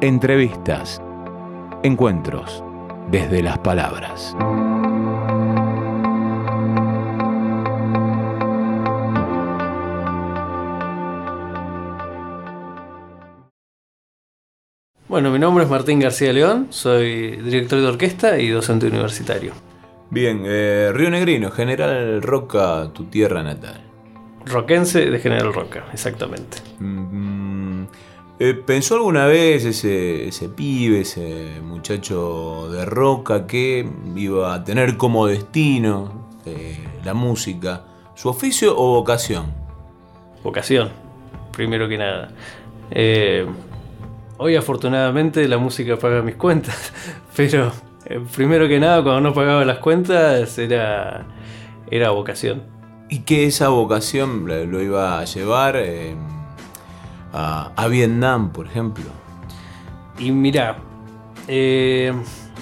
Entrevistas. Encuentros desde las palabras. Bueno, mi nombre es Martín García León, soy director de orquesta y docente universitario. Bien, eh, Río Negrino, General Roca, tu tierra natal. Roquense de General Roca, exactamente. Mm, eh, ¿Pensó alguna vez ese, ese pibe, ese muchacho de Roca que iba a tener como destino eh, la música, su oficio o vocación? Vocación, primero que nada. Eh, Hoy afortunadamente la música paga mis cuentas, pero primero que nada cuando no pagaba las cuentas era, era vocación. ¿Y qué esa vocación lo iba a llevar eh, a, Vietnam, por ejemplo? Y mira, eh,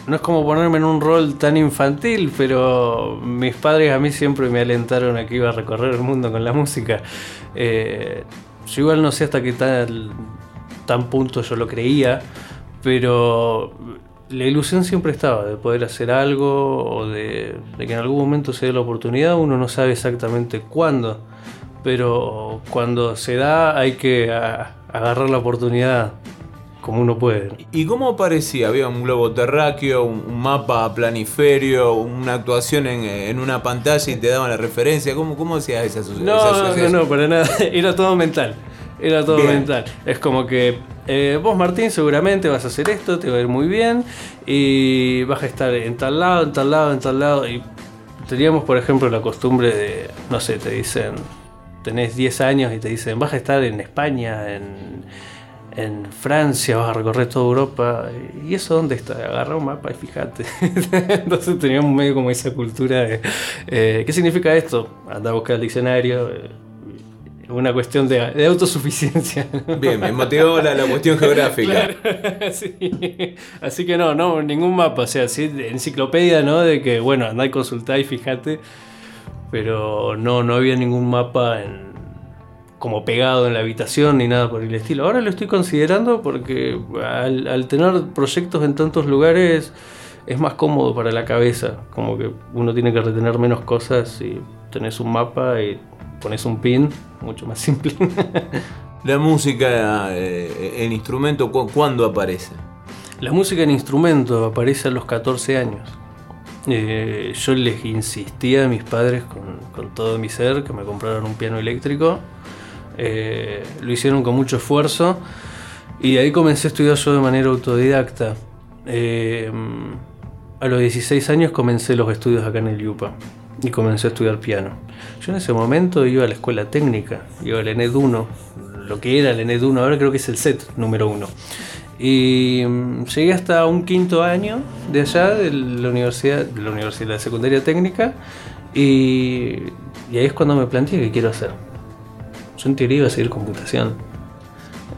no es como ponerme en un rol tan infantil, pero mis padres a mí siempre me alentaron a que iba a recorrer el mundo con la música. yo igual no sé hasta qué tal tan punto yo lo creía, pero la ilusión siempre estaba de poder hacer algo o de, que en algún momento se dé la oportunidad, uno no sabe exactamente cuándo, pero cuando se da hay que agarrar la oportunidad como uno puede. ¿Y cómo parecía? ¿Había un globo terráqueo, un, mapa planiferio, una actuación en, una pantalla y te daban la referencia? ¿Cómo, cómo hacías esa, no, No, no, para nada. Era todo mental. Era todo mental. Es como que eh, vos, Martín, seguramente vas a hacer esto, te va a ir muy bien y vas a estar en tal lado, en tal lado, en tal lado. Y teníamos, por ejemplo, la costumbre de, no sé, te dicen, tenés 10 años y te dicen, vas a estar en España, en, en Francia, vas a recorrer toda Europa. ¿Y eso dónde está? Agarra un mapa y fíjate. Entonces teníamos medio como esa cultura de, eh, ¿qué significa esto? Anda a buscar el diccionario. Eh, una cuestión de, autosuficiencia. Bien, me motivó la, cuestión geográfica. Así que no, no, ningún mapa, o sea, sí, enciclopedia, ¿no? De que, bueno, andá y consultá y fíjate, pero no, no había ningún mapa en, como pegado en la habitación ni nada por el estilo. Ahora lo estoy considerando porque al, al tener proyectos en tantos lugares es más cómodo para la cabeza, como que uno tiene que retener menos cosas y tenés un mapa y pones un pin, mucho más simple. La música eh, en instrumento, ¿cuándo aparece? La música en instrumento aparece a los 14 años. Eh, yo les insistía a mis padres con, todo mi ser que me compraran un piano eléctrico. Eh, lo hicieron con mucho esfuerzo y ahí comencé a estudiar yo de manera autodidacta. a los 16 años comencé los estudios acá en el Yupa y comencé a estudiar piano. Yo en ese momento iba a la escuela técnica, iba al ENED 1, lo que era el ENED 1, ahora creo que es el SET número 1. Y mm, llegué hasta un quinto año de allá, de la universidad, de la universidad de secundaria técnica, y, y ahí es cuando me planteé qué quiero hacer. Yo en teoría iba a seguir computación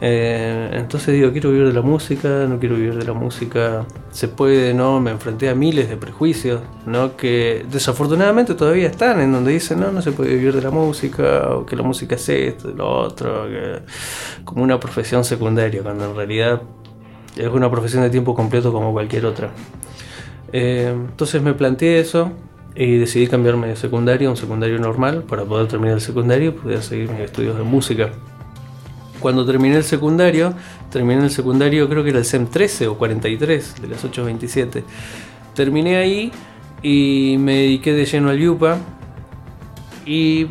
eh, entonces digo, quiero vivir de la música, no quiero vivir de la música, se puede, ¿no? Me enfrenté a miles de prejuicios, ¿no? Que desafortunadamente todavía están en donde dicen, no, no se puede vivir de la música, o que la música es esto, lo otro, como una profesión secundaria, cuando en realidad es una profesión de tiempo completo como cualquier otra. Eh, entonces me planteé eso y decidí cambiarme de secundario a un secundario normal para poder terminar el secundario y poder seguir mis estudios de música cuando terminé el secundario, terminé el secundario creo que era el SEM 13 o 43 de las 8.27. Terminé ahí y me dediqué de lleno al Yupa y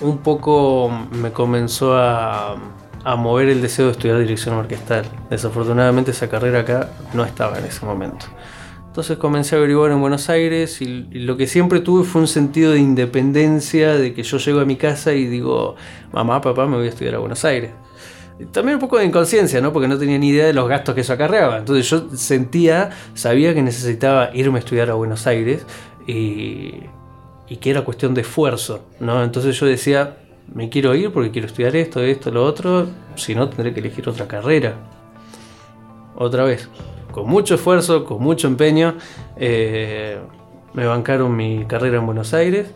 un poco me comenzó a, a mover el deseo de estudiar dirección orquestal. Desafortunadamente esa carrera acá no estaba en ese momento. Entonces comencé a averiguar en Buenos Aires y, lo que siempre tuve fue un sentido de independencia, de que yo llego a mi casa y digo, mamá, papá, me voy a estudiar a Buenos Aires. también un poco de inconsciencia, ¿no? Porque no tenía ni idea de los gastos que eso acarreaba. Entonces yo sentía, sabía que necesitaba irme a estudiar a Buenos Aires y, que era cuestión de esfuerzo, ¿no? Entonces yo decía, me quiero ir porque quiero estudiar esto, esto, lo otro, si no tendré que elegir otra carrera. Otra vez con mucho esfuerzo, con mucho empeño, eh, me bancaron mi carrera en Buenos Aires.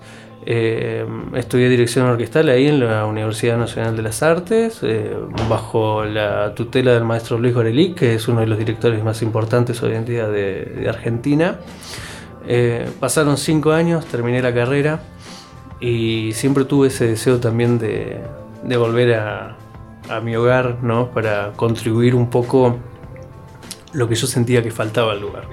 Eh, estudié dirección orquestal ahí en la Universidad Nacional de las Artes, eh, bajo la tutela del maestro Luis Gorelic, que es uno de los directores más importantes hoy en día de, Argentina. Pasaron cinco años, terminé la carrera y siempre tuve ese deseo también de, volver a, mi hogar, ¿no? Para contribuir un poco lo que yo sentía que faltaba al lugar.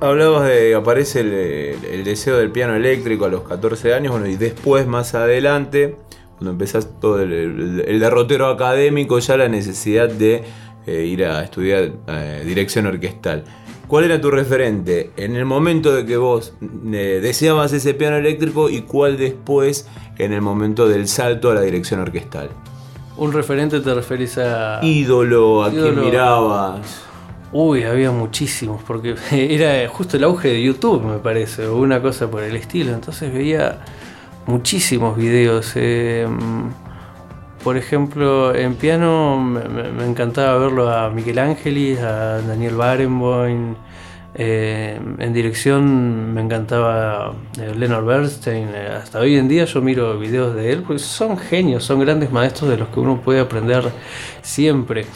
Hablabas de aparece el, deseo del piano eléctrico a los 14 años, bueno, y después, más adelante, cuando empezás todo el, derrotero académico, ya la necesidad de eh, ir a estudiar eh, dirección orquestal. ¿Cuál era tu referente en el momento de que vos eh, deseabas ese piano eléctrico y cuál después en el momento del salto a la dirección orquestal? Un referente te referís a... Ídolo, a quien mirabas. Uy, había muchísimos, porque era justo el auge de YouTube, me parece, o una cosa por el estilo. Entonces veía muchísimos videos. Eh, por ejemplo, en piano me, encantaba verlo a Miguel Ángelis, a Daniel Barenboim. Eh, en dirección me encantaba eh, Leonard Bernstein. hasta hoy en día yo miro videos de él, pues son genios, son grandes maestros de los que uno puede aprender siempre.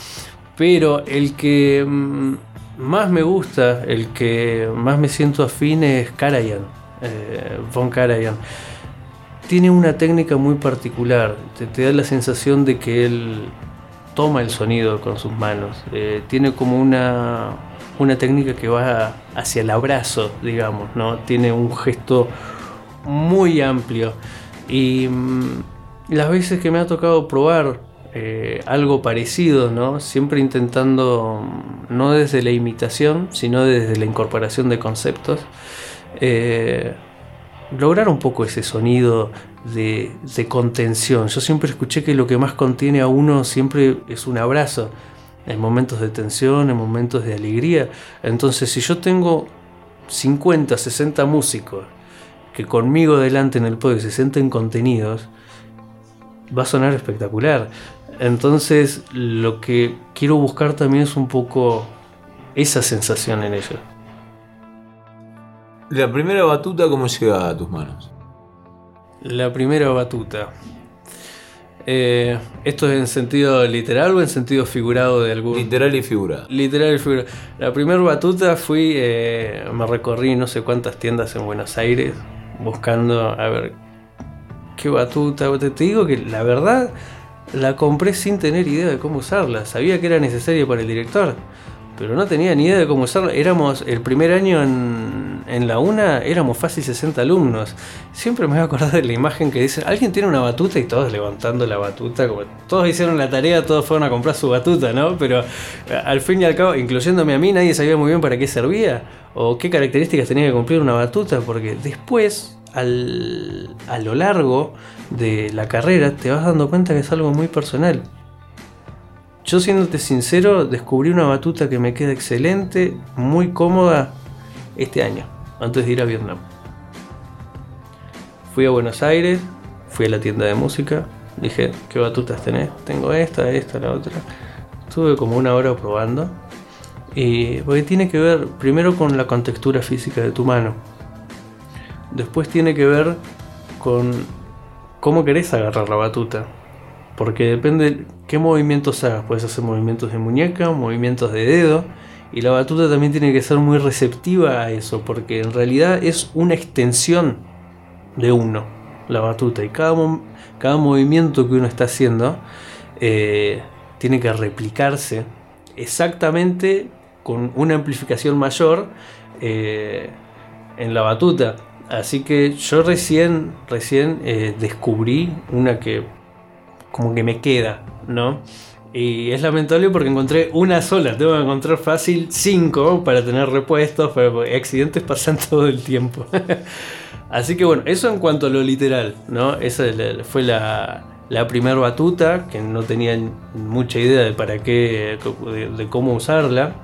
Pero el que mm, más me gusta, el que más me siento afín es Karajan, eh, Von Karajan. Tiene una técnica muy particular, te, da la sensación de que él toma el sonido con sus manos. Eh, tiene como una, una técnica que va hacia el abrazo, digamos, ¿no? Tiene un gesto muy amplio. Y mm, las veces que me ha tocado probar eh, algo parecido, ¿no? Siempre intentando, mm, no desde la imitación, sino desde la incorporación de conceptos, eh, lograr un poco ese sonido de, contención. Yo siempre escuché que lo que más contiene a uno siempre es un abrazo, en momentos de tensión, en momentos de alegría. Entonces, si yo tengo 50, 60 músicos que conmigo delante en el podio se sienten contenidos, va a sonar espectacular. Entonces lo que quiero buscar también es un poco esa sensación en ellos. ¿La primera batuta cómo llega a tus manos? La primera batuta. Eh, ¿Esto es en sentido literal o en sentido figurado de algún? Literal y figurado. Literal y figurado. La primera batuta fui, eh, me recorrí no sé cuántas tiendas en Buenos Aires buscando a ver qué batuta. Te digo que la verdad la compré sin tener idea de cómo usarla. Sabía que era necesaria para el director, pero no tenía ni idea de cómo usarla. Éramos, el primer año en, en la UNA, éramos fácil 60 alumnos. Siempre me voy a acordar de la imagen que dice, alguien tiene una batuta y todos levantando la batuta. Como todos hicieron la tarea, todos fueron a comprar su batuta, ¿no? Pero eh, al fin y al cabo, incluyéndome a mí, nadie sabía muy bien para qué servía o qué características tenía que cumplir una batuta, porque después, a lo largo de la carrera, te vas dando cuenta que es algo muy personal. Yo siéndote sincero, descubrí una batuta que me queda excelente, muy cómoda este año, antes de ir a Vietnam. Fui a Buenos Aires, fui a la tienda de música, dije, ¿qué batutas tenés? Tengo esta, esta, la otra. Estuve como una hora probando. Y porque tiene que ver primero con la contextura física de tu mano. Después tiene que ver con cómo querés agarrar la batuta. Porque depende qué movimientos hagas. Puedes hacer movimientos de muñeca, movimientos de dedo. Y la batuta también tiene que ser muy receptiva a eso. Porque en realidad es una extensión de uno, la batuta. Y cada, cada movimiento que uno está haciendo eh, tiene que replicarse exactamente con una amplificación mayor eh, en la batuta. Así que yo recién, recién eh, descubrí una que como que me queda, ¿no? Y es lamentable porque encontré una sola, tengo que encontrar fácil cinco para tener repuestos, pero accidentes pasan todo el tiempo. Así que bueno, eso en cuanto a lo literal, ¿no? Esa fue la, la primera batuta, que no tenía mucha idea de para qué, de, cómo usarla.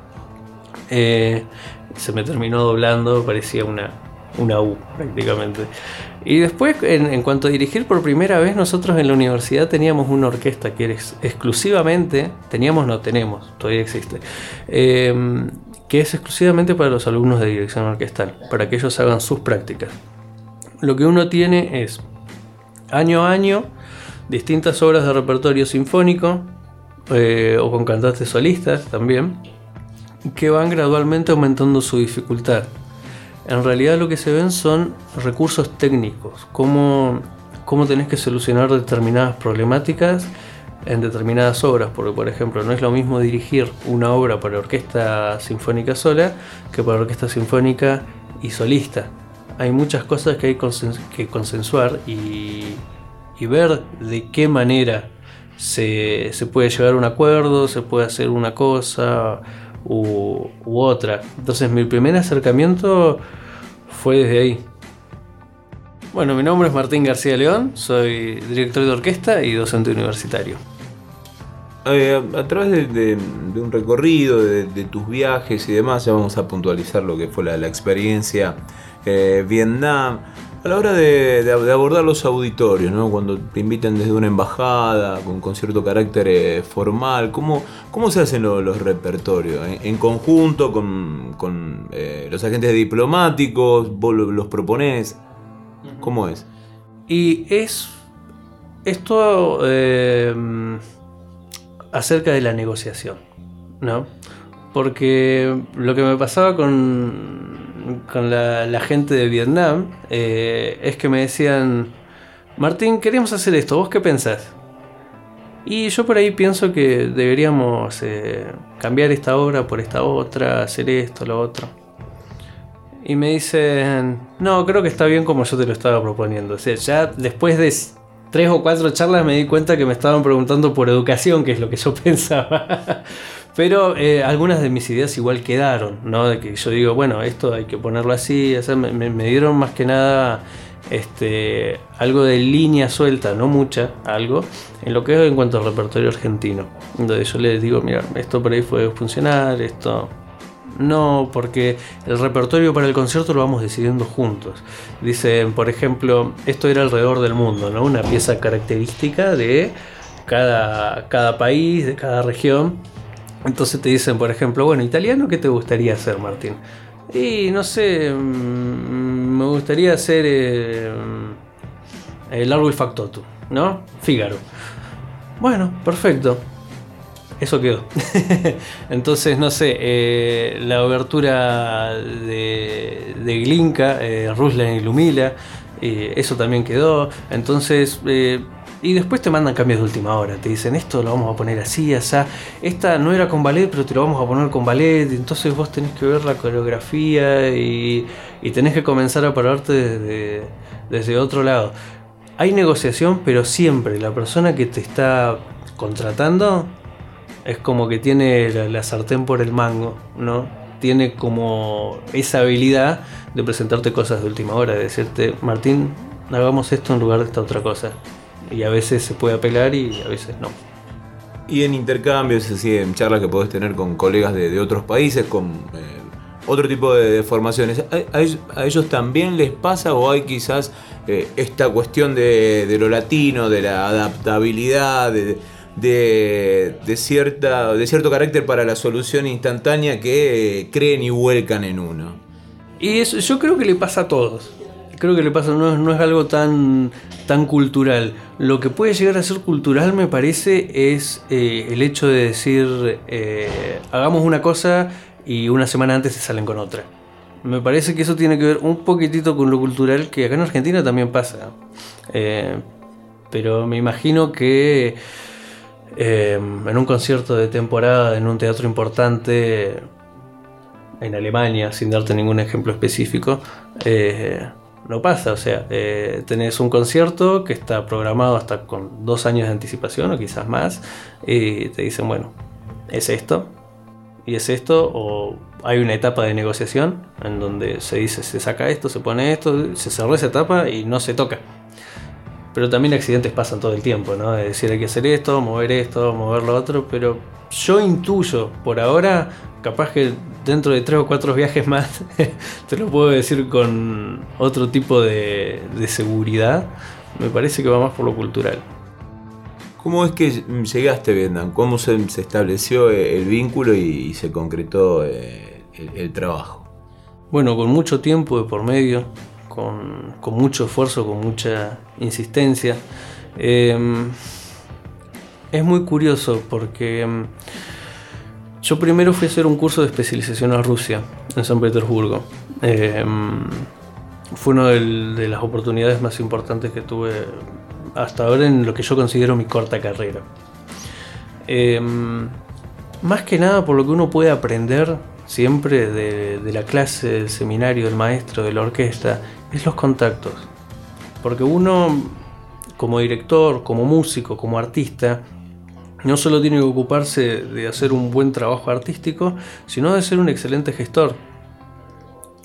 Eh, se me terminó doblando, parecía una, una U prácticamente. Y después, en, cuanto a dirigir por primera vez, nosotros en la universidad teníamos una orquesta que era exclusivamente, teníamos, no tenemos, todavía existe, em, que es exclusivamente para los alumnos de dirección orquestal, para que ellos hagan sus prácticas. lo que uno tiene es año a año distintas obras de repertorio sinfónico eh, o con cantantes solistas también que van gradualmente aumentando su dificultad. En realidad lo que se ven son recursos técnicos, cómo, cómo tenés que solucionar determinadas problemáticas en determinadas obras, porque por ejemplo no es lo mismo dirigir una obra para orquesta sinfónica sola que para orquesta sinfónica y solista. Hay muchas cosas que hay que consensuar y, ver de qué manera se, puede llegar a un acuerdo, se puede hacer una cosa u, u otra. Entonces mi primer acercamiento fue desde ahí. Bueno, mi nombre es Martín García León, soy director de orquesta y docente universitario. Eh, a través de, un recorrido, de, tus viajes y demás, ya vamos a puntualizar lo que fue la, experiencia eh, Vietnam. A la hora de, abordar los auditorios, ¿no? cuando te invitan desde una embajada, con, cierto carácter eh, formal, ¿cómo, ¿cómo se hacen los repertorios? ¿En, conjunto con, con los agentes diplomáticos? ¿Vos los proponés? ¿Cómo es? Y es esto eh, acerca de la negociación, ¿no? Porque lo que me pasaba con, con la, gente de Vietnam eh, es que me decían, Martín, queríamos hacer esto, ¿vos qué pensás? Y yo por ahí pienso que deberíamos eh, cambiar esta obra por esta otra, hacer esto, lo otro y me dicen, no, creo que está bien como yo te lo estaba proponiendo. O sea, ya después de tres o cuatro charlas me di cuenta que me estaban preguntando por educación, que es lo que yo pensaba. Pero eh, algunas de mis ideas igual quedaron, ¿no? De que yo digo, bueno, esto hay que ponerlo así. O sea, me, dieron más que nada este, algo de línea suelta, no mucha, algo, en lo que es en cuanto al repertorio argentino. Donde yo les digo, mira, esto por ahí puede funcionar, esto no, porque el repertorio para el concierto lo vamos decidiendo juntos. Dicen, por ejemplo, esto era alrededor del mundo, ¿no? Una pieza característica de cada, cada país, de cada región. Entonces te dicen, por ejemplo, bueno, italiano, ¿qué te gustaría hacer, Martín? Y no sé, mm, me gustaría hacer eh, el árbol factotum, ¿no? Fígaro. Bueno, perfecto eso quedó. Entonces, no sé, eh, la obertura de, de Glinka, eh, Ruslan y Lumila, eso también quedó. Entonces, y después te mandan cambios de última hora. Te dicen, esto lo vamos a poner así, así. Esta no era con ballet, pero te lo vamos a poner con ballet. Entonces vos tenés que ver la coreografía y, y tenés que comenzar a pararte desde, desde otro lado. Hay negociación, pero siempre la persona que te está contratando es como que tiene la, sartén por el mango, ¿no? Tiene como esa habilidad de presentarte cosas de última hora, de decirte, Martín, hagamos esto en lugar de esta otra cosa. Y a veces se puede apelar y a veces no. Y en intercambios, así, en charlas que podés tener con colegas de, otros países, con eh, otro tipo de, formaciones, ¿a, ellos también les pasa o hay quizás eh, esta cuestión de, de, lo latino, de la adaptabilidad, de, de, cierta, de cierto carácter para la solución instantánea que eh, creen y vuelcan en uno. Y eso yo creo que le pasa a todos. Creo que le pasa, no, es algo tan, tan cultural. Lo que puede llegar a ser cultural, me parece, es eh, el hecho de decir, eh, hagamos una cosa y una semana antes se salen con otra. Me parece que eso tiene que ver un poquitito con lo cultural, que acá en Argentina también pasa. pero me imagino que en un concierto de temporada en un teatro importante en Alemania, sin darte ningún ejemplo específico, eh, no pasa. O sea, eh, tenés un concierto que está programado hasta con dos años de anticipación o quizás más, y te dicen, bueno, es esto, y es esto, o hay una etapa de negociación en donde se dice, se saca esto, se pone esto, se cerró esa etapa y no se toca pero también accidentes pasan todo el tiempo, ¿no? Es decir, hay que hacer esto, mover esto, mover lo otro, pero yo intuyo, por ahora, capaz que dentro de tres o cuatro viajes más, te lo puedo decir con otro tipo de, seguridad, me parece que va más por lo cultural. ¿Cómo es que llegaste a Vietnam? ¿Cómo se, estableció el vínculo y, se concretó eh, el, el trabajo? Bueno, con mucho tiempo de por medio, con, mucho esfuerzo, con mucha insistencia. Em, es muy curioso porque em, yo primero fui a hacer un curso de especialización a Rusia, en San Petersburgo. Em, fue una de las oportunidades más importantes que tuve hasta ahora en lo que yo considero mi corta carrera. más que nada por lo que uno puede aprender siempre de, la clase, del seminario, del maestro, de la orquesta, es los contactos. Porque uno, como director, como músico, como artista, no solo tiene que ocuparse de hacer un buen trabajo artístico, sino de ser un excelente gestor.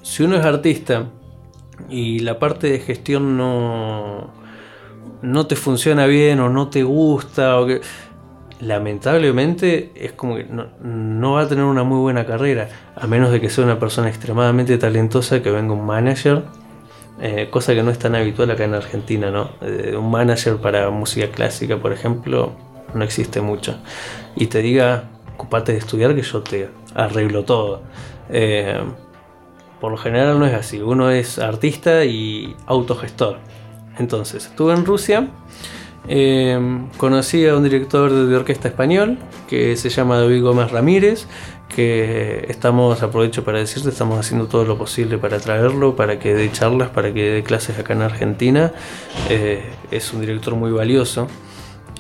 Si uno es artista y la parte de gestión no, no te funciona bien o no te gusta, o que, lamentablemente es como que no, va a tener una muy buena carrera, a menos de que sea una persona extremadamente talentosa que venga un manager, eh, cosa que no es tan habitual acá en Argentina, ¿no? Eh, un manager para música clásica, por ejemplo, no existe mucho. Y te diga, ocupate de estudiar que yo te arreglo todo. Eh, por lo general no es así, uno es artista y autogestor. Entonces, estuve en Rusia eh, conocí a un director de orquesta español que se llama David Gómez Ramírez, que estamos, aprovecho para decirte, estamos haciendo todo lo posible para traerlo, para que dé charlas, para que dé clases acá en Argentina. Eh, es un director muy valioso.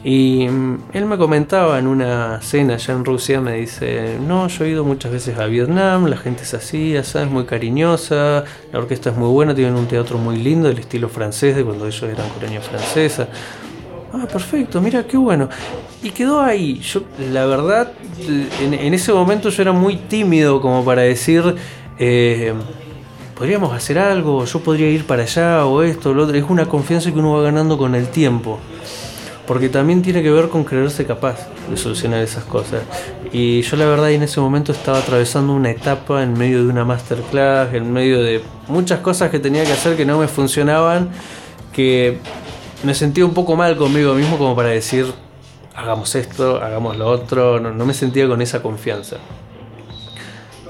Y mm, él me comentaba en una cena allá en Rusia, me dice, no, yo he ido muchas veces a Vietnam, la gente es así, es muy cariñosa, la orquesta es muy buena, tienen un teatro muy lindo, del estilo francés, de cuando ellos eran colonia francesa. Ah, perfecto, mira, qué bueno. Y quedó ahí. Yo, la verdad, en, ese momento yo era muy tímido como para decir, eh, podríamos hacer algo, yo podría ir para allá o esto lo otro. Es una confianza que uno va ganando con el tiempo. Porque también tiene que ver con creerse capaz de solucionar esas cosas. Y yo la verdad en ese momento estaba atravesando una etapa en medio de una masterclass, en medio de muchas cosas que tenía que hacer que no me funcionaban, que me sentía un poco mal conmigo mismo como para decir, hagamos esto, hagamos lo otro, no, me sentía con esa confianza.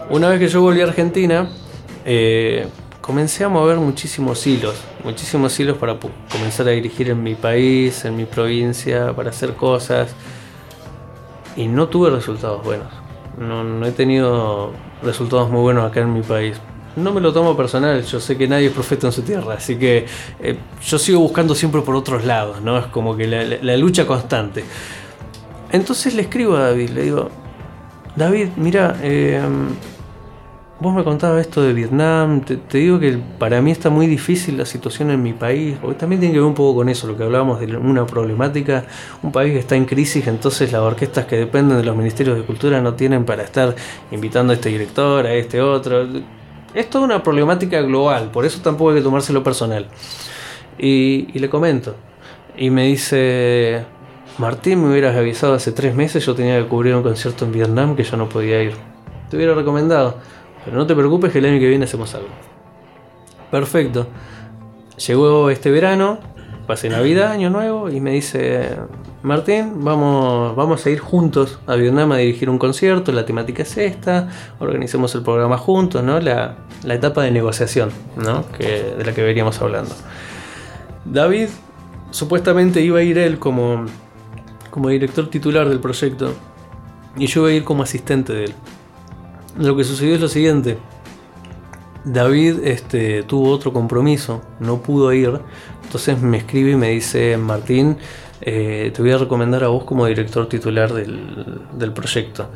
Una vez que yo volví a Argentina, eh, comencé a mover muchísimos hilos, muchísimos hilos para comenzar a dirigir en mi país, en mi provincia, para hacer cosas. Y no tuve resultados buenos. no he tenido resultados muy buenos acá en mi país no me lo tomo personal, yo sé que nadie es profeta en su tierra, así que eh, yo sigo buscando siempre por otros lados, ¿no? Es como que la, lucha constante. Entonces le escribo a David, le digo, David, mira, em, vos me contabas esto de Vietnam, te, digo que para mí está muy difícil la situación en mi país, porque también tiene que ver un poco con eso, lo que hablábamos de una problemática, un país que está en crisis, entonces las orquestas que dependen de los ministerios de cultura no tienen para estar invitando a este director, a este otro es toda una problemática global, por eso tampoco hay que tomárselo personal. Y, le comento. Y me dice, Martín, me hubieras avisado hace tres meses, yo tenía que cubrir un concierto en Vietnam que yo no podía ir. Te hubiera recomendado, pero no te preocupes que el año que viene hacemos algo. Perfecto. Llegó este verano, pasé Navidad, Año Nuevo, y me dice, Martín, vamos, vamos a ir juntos a Vietnam a dirigir un concierto, la temática es esta, organicemos el programa juntos, ¿no? La, etapa de negociación, ¿no? De la que veníamos hablando. David supuestamente iba a ir él como, como director titular del proyecto y yo iba a ir como asistente de él. Lo que sucedió es lo siguiente. David este, tuvo otro compromiso, no pudo ir, entonces me escribe y me dice, Martín, eh, te voy a recomendar a vos como director titular del, proyecto.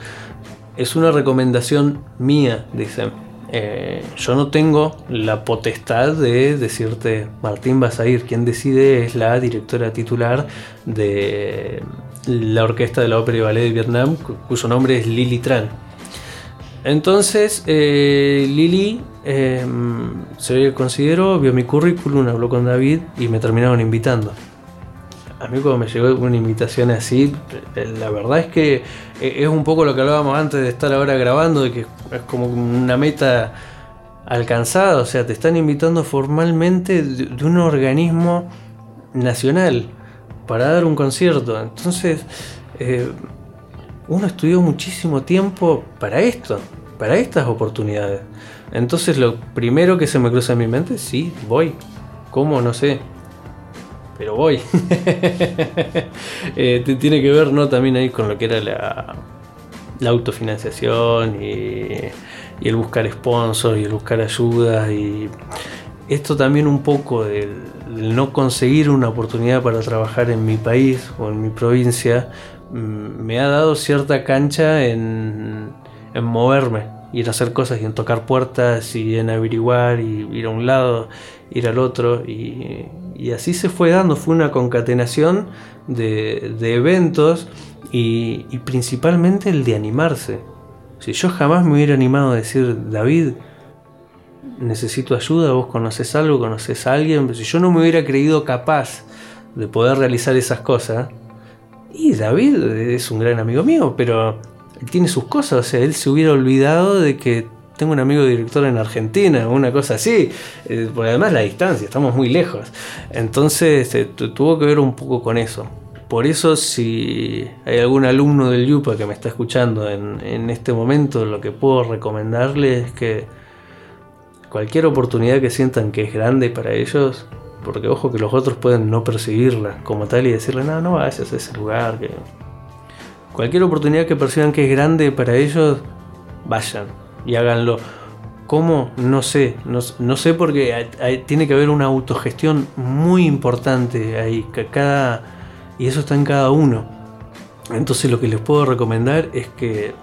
Es una recomendación mía, dice. Eh, yo no tengo la potestad de decirte, Martín, vas a ir. Quien decide es la directora titular de la orquesta de la ópera y ballet de Vietnam, cuyo nombre es Lily Tran. Entonces, eh, Lili se consideró, vio mi currículum, habló con David y me terminaron invitando a mí cuando me llegó una invitación así, la verdad es que es un poco lo que hablábamos antes de estar ahora grabando, de que es como una meta alcanzada, o sea, te están invitando formalmente de, un organismo nacional para dar un concierto. Entonces, eh, uno estudió muchísimo tiempo para esto, para estas oportunidades. Entonces lo primero que se me cruza en mi mente, sí, voy. ¿Cómo? No sé. Pero voy. Eh, tiene que ver, ¿no? También ahí con lo que era la, autofinanciación y, el buscar sponsors y el buscar ayudas y esto también un poco del, no conseguir una oportunidad para trabajar en mi país o en mi provincia me ha dado cierta cancha en, en moverme y en hacer cosas y en tocar puertas y en averiguar y ir a un lado, ir al otro y, así se fue dando, fue una concatenación de, de eventos y, principalmente el de animarse. Si yo jamás me hubiera animado a decir, David, necesito ayuda, vos conoces algo, conoces a alguien, si yo no me hubiera creído capaz de poder realizar esas cosas, y David es un gran amigo mío, pero tiene sus cosas, o sea, él se hubiera olvidado de que tengo un amigo director en Argentina, una cosa así, eh, por además la distancia, estamos muy lejos, entonces eh, tuvo que ver un poco con eso. Por eso, si hay algún alumno del Yupa que me está escuchando en, este momento, lo que puedo recomendarle es que cualquier oportunidad que sientan que es grande para ellos, porque ojo que los otros pueden no percibirla como tal y decirle, no, no vayas a ese lugar. Que... Cualquier oportunidad que perciban que es grande para ellos, vayan y háganlo. ¿Cómo? No sé, no, no sé porque tiene que haber una autogestión muy importante ahí. Cada y eso está en cada uno. Entonces lo que les puedo recomendar es que,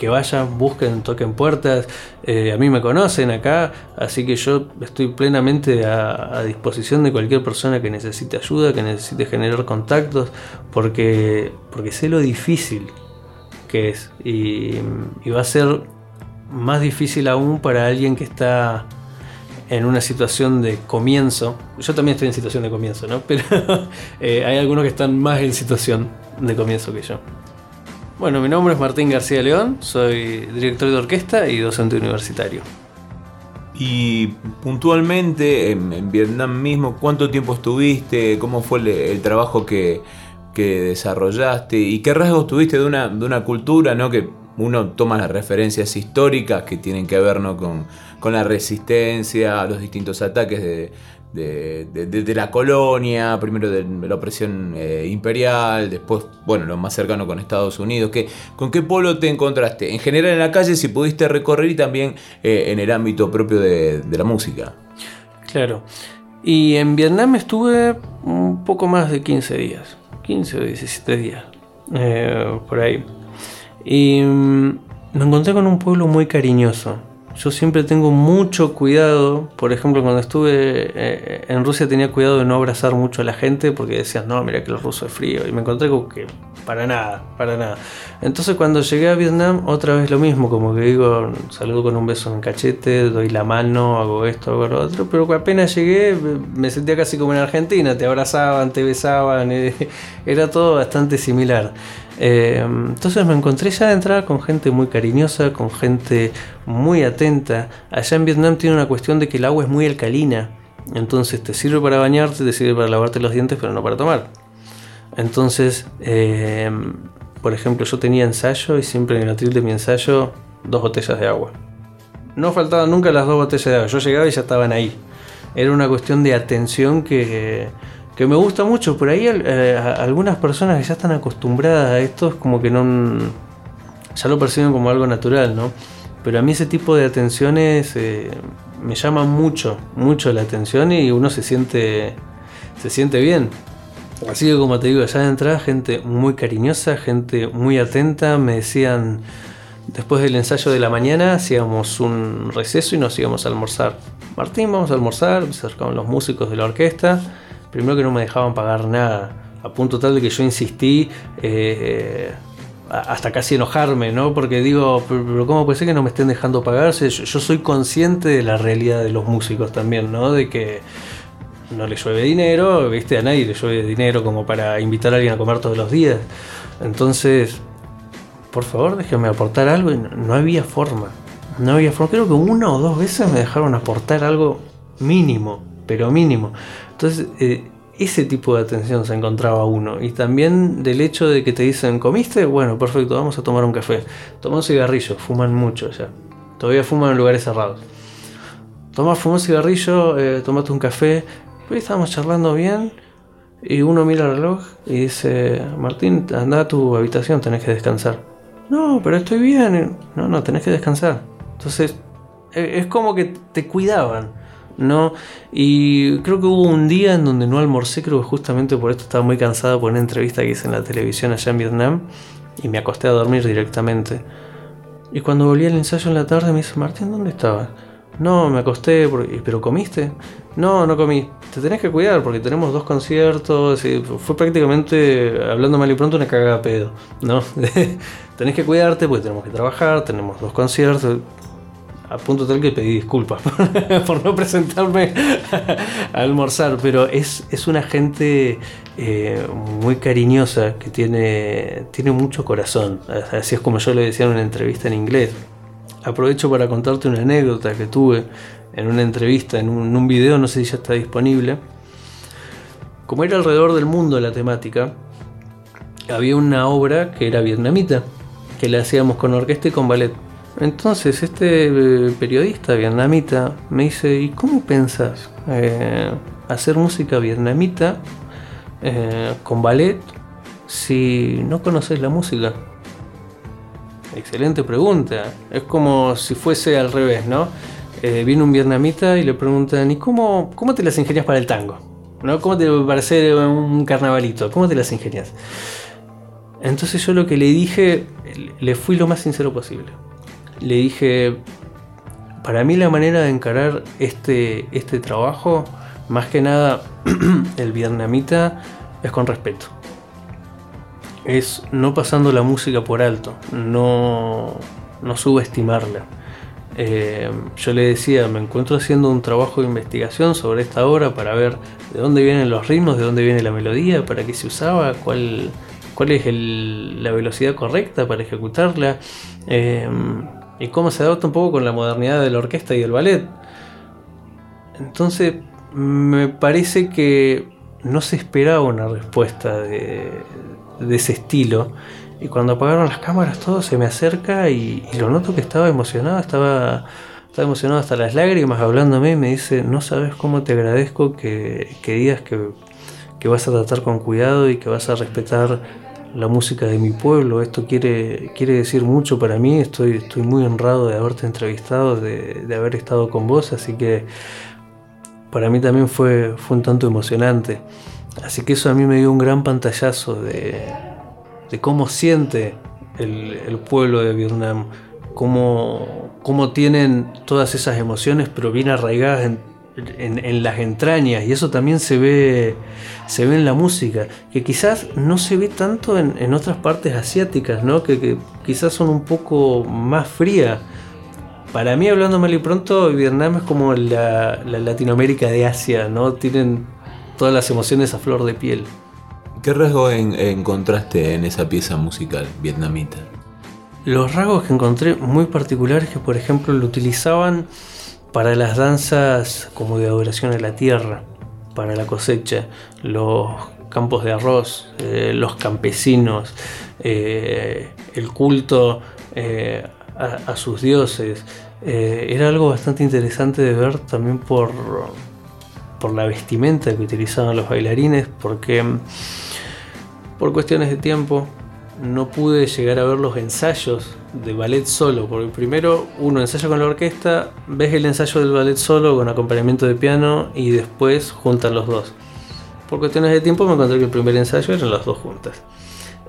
que vayan, busquen, toquen puertas. Eh, a mí me conocen acá, así que yo estoy plenamente a, disposición de cualquier persona que necesite ayuda, que necesite generar contactos, porque, porque sé lo difícil que es. Y, va a ser más difícil aún para alguien que está en una situación de comienzo. Yo también estoy en situación de comienzo, ¿no? Pero eh, hay algunos que están más en situación de comienzo que yo. Bueno, mi nombre es Martín García León, soy director de orquesta y docente universitario. Y puntualmente en, Vietnam mismo, ¿cuánto tiempo estuviste? ¿Cómo fue el, trabajo que, desarrollaste? ¿Y qué rasgos tuviste de una, de una cultura ¿no? que uno toma las referencias históricas que tienen que ver ¿no? con, con la resistencia a los distintos ataques de, de, la colonia, primero de la opresión eh, imperial, después, bueno, lo más cercano con Estados Unidos. ¿Qué, ¿Con qué pueblo te encontraste? En general en la calle, si pudiste recorrer y también eh, en el ámbito propio de, la música. Claro. Y en Vietnam estuve un poco más de 15 días, 15 o 17 días, eh, por ahí. Y mm, me encontré con un pueblo muy cariñoso. Yo siempre tengo mucho cuidado, por ejemplo, cuando estuve eh, en Rusia tenía cuidado de no abrazar mucho a la gente porque decían, no, mira que los rusos es frío. Y me encontré con que para nada, para nada. Entonces cuando llegué a Vietnam, otra vez lo mismo, como que digo, saludo con un beso en cachete, doy la mano, hago esto, hago lo otro, pero apenas llegué me sentía casi como en Argentina, te abrazaban, te besaban, era todo bastante similar. Eh, entonces me encontré ya de entrada con gente muy cariñosa, con gente muy atenta. Allá en Vietnam tiene una cuestión de que el agua es muy alcalina. Entonces te sirve para bañarte, te sirve para lavarte los dientes, pero no para tomar. Entonces, eh, por ejemplo, yo tenía ensayo y siempre en el atril de mi ensayo dos botellas de agua. No faltaban nunca las dos botellas de agua. Yo llegaba y ya estaban ahí. Era una cuestión de atención que que me gusta mucho. Por ahí eh, algunas personas que ya están acostumbradas a esto es como que no ya lo perciben como algo natural, ¿no? Pero a mí ese tipo de atenciones eh, me llama mucho, mucho la atención y uno se siente, se siente bien. Así que como te digo, allá de entrada gente muy cariñosa, gente muy atenta, me decían, después del ensayo de la mañana hacíamos un receso y nos íbamos a almorzar. Martín, vamos a almorzar, se acercaban los músicos de la orquesta primero que no me dejaban pagar nada, a punto tal de que yo insistí eh, hasta casi enojarme, ¿no? Porque digo, pero ¿cómo puede ser que no me estén dejando pagarse? Yo, soy consciente de la realidad de los músicos también, ¿no? De que no le llueve dinero, ¿viste? A nadie le llueve dinero como para invitar a alguien a comer todos los días. Entonces, por favor, déjenme aportar algo. Y no había forma. No había forma. Creo que una o dos veces me dejaron aportar algo mínimo, pero mínimo. Entonces, eh, ese tipo de atención se encontraba uno. Y también del hecho de que te dicen, ¿comiste? Bueno, perfecto, vamos a tomar un café. Toman cigarrillos, fuman mucho ya. Todavía fuman en lugares cerrados. Tomás fumó un cigarrillo, eh, tomaste un café. Hoy estábamos charlando bien. Y uno mira el reloj y dice: Martín, anda a tu habitación, tenés que descansar. No, pero estoy bien. No, no, tenés que descansar. Entonces, eh, es como que te cuidaban. ¿no? Y creo que hubo un día en donde no almorcé, creo que justamente por esto estaba muy cansado por una entrevista que hice en la televisión allá en Vietnam y me acosté a dormir directamente. Y cuando volví al ensayo en la tarde me dice, Martín, ¿dónde estabas? No, me acosté, pero ¿comiste? No, no comí. Te tenés que cuidar porque tenemos dos conciertos. Fue prácticamente, hablando mal y pronto, una cagada pedo. ¿no? tenés que cuidarte porque tenemos que trabajar, tenemos dos conciertos a punto tal que pedí disculpas por no presentarme a almorzar, pero es, es una gente eh, muy cariñosa que tiene, tiene mucho corazón, así es como yo le decía en una entrevista en inglés. Aprovecho para contarte una anécdota que tuve en una entrevista, en un, video, no sé si ya está disponible. Como era alrededor del mundo la temática, había una obra que era vietnamita, que la hacíamos con orquesta y con ballet entonces este eh, periodista vietnamita me dice, ¿y cómo pensás eh, hacer música vietnamita eh, con ballet si no conoces la música? Excelente pregunta. Es como si fuese al revés, ¿no? Viene un vietnamita y le preguntan, ¿y cómo, cómo te las ingenias para el tango? ¿No? ¿Cómo te parece un carnavalito? ¿Cómo te las ingenias? Entonces yo lo que le dije, le fui lo más sincero posible le dije, para mí la manera de encarar este, este trabajo, más que nada el vietnamita, es con respeto. Es no pasando la música por alto, no, no subestimarla. Eh, yo le decía, me encuentro haciendo un trabajo de investigación sobre esta obra para ver de dónde vienen los ritmos, de dónde viene la melodía, para qué se usaba, cuál, cuál es la velocidad correcta para ejecutarla. Eh, y cómo se adapta un poco con la modernidad de la orquesta y del ballet. Entonces, me parece que no se esperaba una respuesta de, ese estilo. Y cuando apagaron las cámaras, todo se me acerca y, lo noto que estaba emocionado, estaba, estaba, emocionado hasta las lágrimas hablándome y me dice, no sabes cómo te agradezco que, que digas que, que vas a tratar con cuidado y que vas a respetar la música de mi pueblo. Esto quiere, quiere decir mucho para mí. Estoy, estoy muy honrado de haberte entrevistado, de, haber estado con vos, así que para mí también fue, fue un tanto emocionante. Así que eso a mí me dio un gran pantallazo de, de cómo siente el, pueblo de Vietnam, cómo, cómo tienen todas esas emociones, pero bien arraigadas en en, las entrañas y eso también se ve, se ve en la música, que quizás no se ve tanto en, otras partes asiáticas, ¿no? que, quizás son un poco más frías. Para mí, hablando mal y pronto, Vietnam es como la, Latinoamérica de Asia, ¿no? Tienen todas las emociones a flor de piel. ¿Qué rasgo encontraste en esa pieza musical vietnamita? Los rasgos que encontré muy particulares que, por ejemplo, lo utilizaban para las danzas como de adoración a la tierra, para la cosecha, los campos de arroz, eh, los campesinos, eh, el culto eh, a, sus dioses. era algo bastante interesante de ver también por, por la vestimenta que utilizaban los bailarines, porque por cuestiones de tiempo no pude llegar a ver los ensayos de ballet solo, porque primero uno ensaya con la orquesta, ves el ensayo del ballet solo con acompañamiento de piano y después juntan los dos. Por cuestiones de tiempo me encontré que el primer ensayo eran las dos juntas.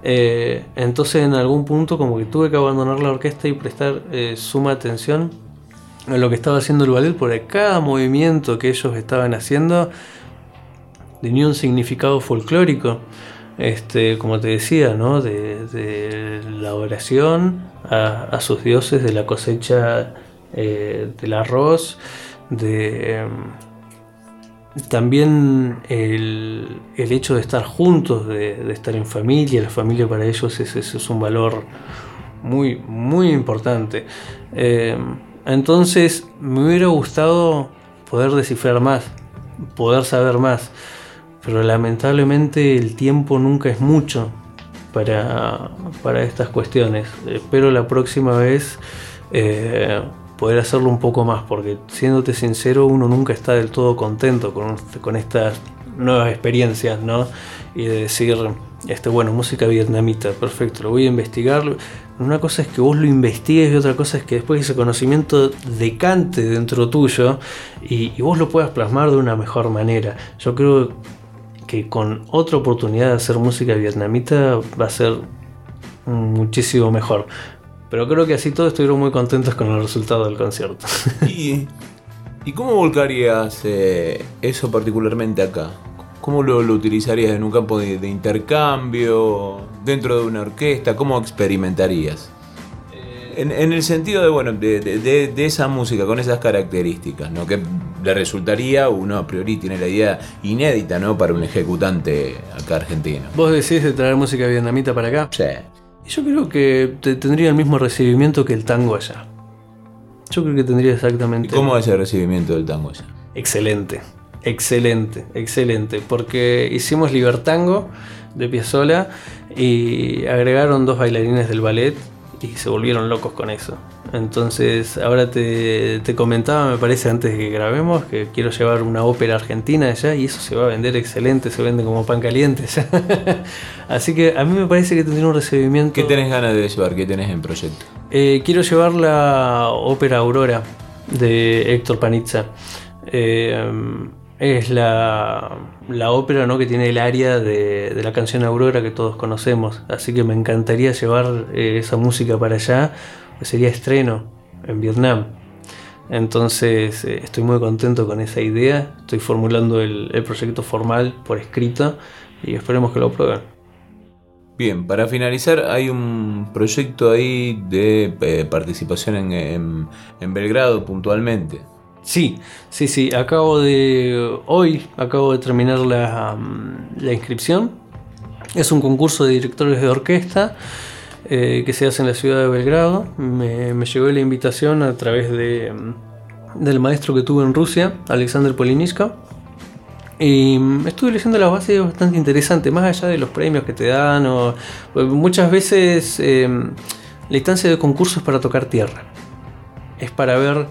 Eh, entonces en algún punto como que tuve que abandonar la orquesta y prestar eh, suma atención a lo que estaba haciendo el ballet, porque cada movimiento que ellos estaban haciendo tenía un significado folclórico este, como te decía, ¿no? de, la oración a, sus dioses, de la cosecha eh, del arroz, de em, también el, hecho de estar juntos, de, estar en familia, la familia para ellos es, es, un valor muy, muy importante. Em, entonces me hubiera gustado poder descifrar más, poder saber más pero lamentablemente el tiempo nunca es mucho para, estas cuestiones. Espero la próxima vez eh, poder hacerlo un poco más, porque siéndote sincero, uno nunca está del todo contento con, con estas nuevas experiencias, ¿no? Y de decir, este, bueno, música vietnamita, perfecto, lo voy a investigar. Una cosa es que vos lo investigues y otra cosa es que después ese conocimiento decante dentro tuyo y, y vos lo puedas plasmar de una mejor manera. Yo creo que con otra oportunidad de hacer música vietnamita va a ser muchísimo mejor. Pero creo que así todos estuvieron muy contentos con el resultado del concierto. ¿Y, y cómo volcarías eh, eso particularmente acá? ¿Cómo lo, lo utilizarías en un campo de, de, intercambio, dentro de una orquesta? ¿Cómo experimentarías? En, en el sentido de, bueno, de, de, de, esa música con esas características, ¿no? Que le resultaría, uno a priori tiene la idea inédita, ¿no? Para un ejecutante acá argentino. ¿Vos decís de traer música vietnamita para acá? Sí. Yo creo que te tendría el mismo recibimiento que el tango allá. Yo creo que tendría exactamente. ¿Y cómo es el recibimiento del tango allá? Excelente, excelente, excelente. Porque hicimos Libertango de Piazzola y agregaron dos bailarines del ballet y se volvieron locos con eso. Entonces, ahora te, te, comentaba, me parece, antes de que grabemos, que quiero llevar una ópera argentina allá y eso se va a vender excelente, se vende como pan caliente. Así que a mí me parece que tendría un recibimiento. ¿Qué tenés ganas de llevar? ¿Qué tenés en proyecto? Eh, quiero llevar la ópera Aurora de Héctor Panizza. Eh, es la, ópera ¿no? que tiene el área de, la canción Aurora que todos conocemos. Así que me encantaría llevar eh, esa música para allá. Sería estreno en Vietnam. Entonces eh, estoy muy contento con esa idea. Estoy formulando el, proyecto formal por escrito y esperemos que lo aprueben. Bien, para finalizar hay un proyecto ahí de eh, participación en Belgrado puntualmente. Sí, sí, sí. Acabo de. Hoy acabo de terminar la, la inscripción. Es un concurso de directores de orquesta eh, que se hace en la ciudad de Belgrado. Me, me, llegó la invitación a través de, del maestro que tuve en Rusia, Alexander Poliniska. Y estuve leyendo las bases bastante interesante, más allá de los premios que te dan. Muchas veces eh, la instancia de concurso es para tocar tierra. Es para ver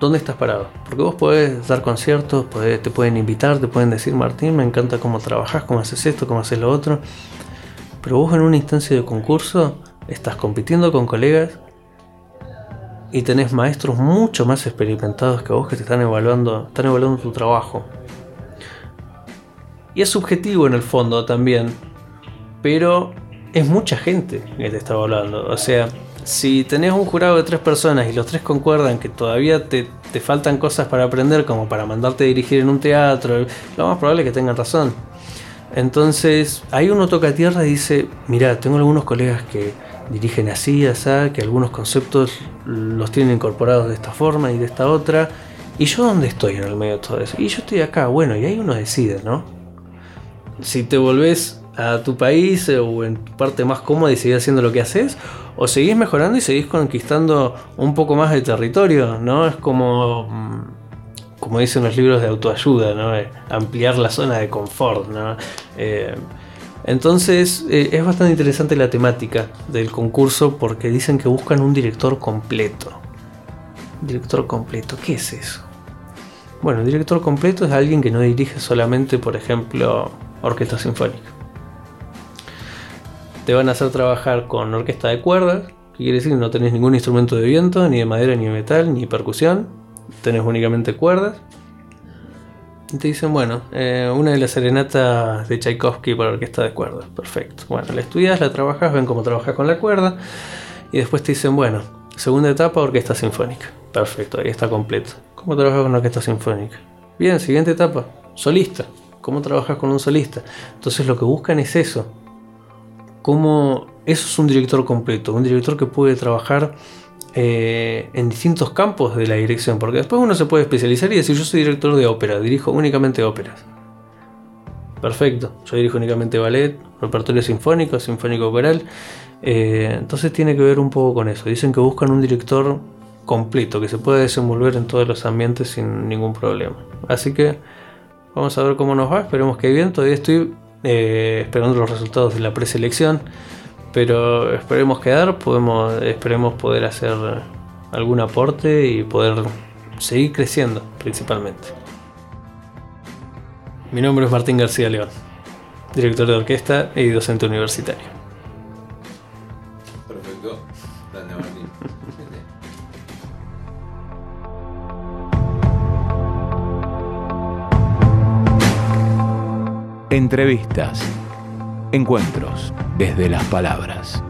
dónde estás parado. Porque vos podés dar conciertos, te pueden invitar, te pueden decir, Martín, me encanta cómo trabajas, cómo haces esto, cómo haces lo otro. Pero vos en una instancia de concurso estás compitiendo con colegas y tenés maestros mucho más experimentados que vos que te están evaluando, están evaluando tu trabajo. Y es subjetivo en el fondo también, pero es mucha gente que te está evaluando. O sea, si tenés un jurado de tres personas y los tres concuerdan que todavía te, te, faltan cosas para aprender, como para mandarte a dirigir en un teatro, lo más probable es que tengan razón. Entonces, ahí uno toca tierra y dice, mira, tengo algunos colegas que dirigen así, así, que algunos conceptos los tienen incorporados de esta forma y de esta otra. ¿Y yo dónde estoy en el medio de todo eso? Y yo estoy acá, bueno, y ahí uno decide, ¿no? Si te volvés a tu país o en tu parte más cómoda y seguís haciendo lo que haces, o seguís mejorando y seguís conquistando un poco más de territorio, ¿no? Es como, como dicen los libros de autoayuda, ¿no? Ampliar la zona de confort, ¿no? Eh, entonces eh, es bastante interesante la temática del concurso porque dicen que buscan un director completo. Director completo, ¿qué es eso? Bueno, director completo es alguien que no dirige solamente, por ejemplo, orquesta sinfónica te van a hacer trabajar con orquesta de cuerdas, que quiere decir que no tenés ningún instrumento de viento, ni de madera, ni de metal, ni percusión, tenés únicamente cuerdas. Y te dicen, bueno, eh, una de las serenatas de Tchaikovsky para orquesta de cuerdas, perfecto. Bueno, la estudias, la trabajas, ven cómo trabajas con la cuerda, y después te dicen, bueno, segunda etapa, orquesta sinfónica, perfecto, ahí está completo. ¿Cómo trabajas con orquesta sinfónica? Bien, siguiente etapa, solista. ¿Cómo trabajas con un solista? Entonces lo que buscan es eso, cómo eso es un director completo, un director que puede trabajar eh, en distintos campos de la dirección, porque después uno se puede especializar y decir yo soy director de ópera, dirijo únicamente óperas. Perfecto, yo dirijo únicamente ballet, repertorio sinfónico, sinfónico coral, eh, entonces tiene que ver un poco con eso. Dicen que buscan un director completo, que se pueda desenvolver en todos los ambientes sin ningún problema. Así que vamos a ver cómo nos va, esperemos que bien, todavía estoy eh, esperando los resultados de la preselección. Pero esperemos quedar, podemos, esperemos poder hacer algún aporte y poder seguir creciendo principalmente. Mi nombre es Martín García León, director de orquesta y docente universitario. Entrevistas. Encuentros desde las palabras.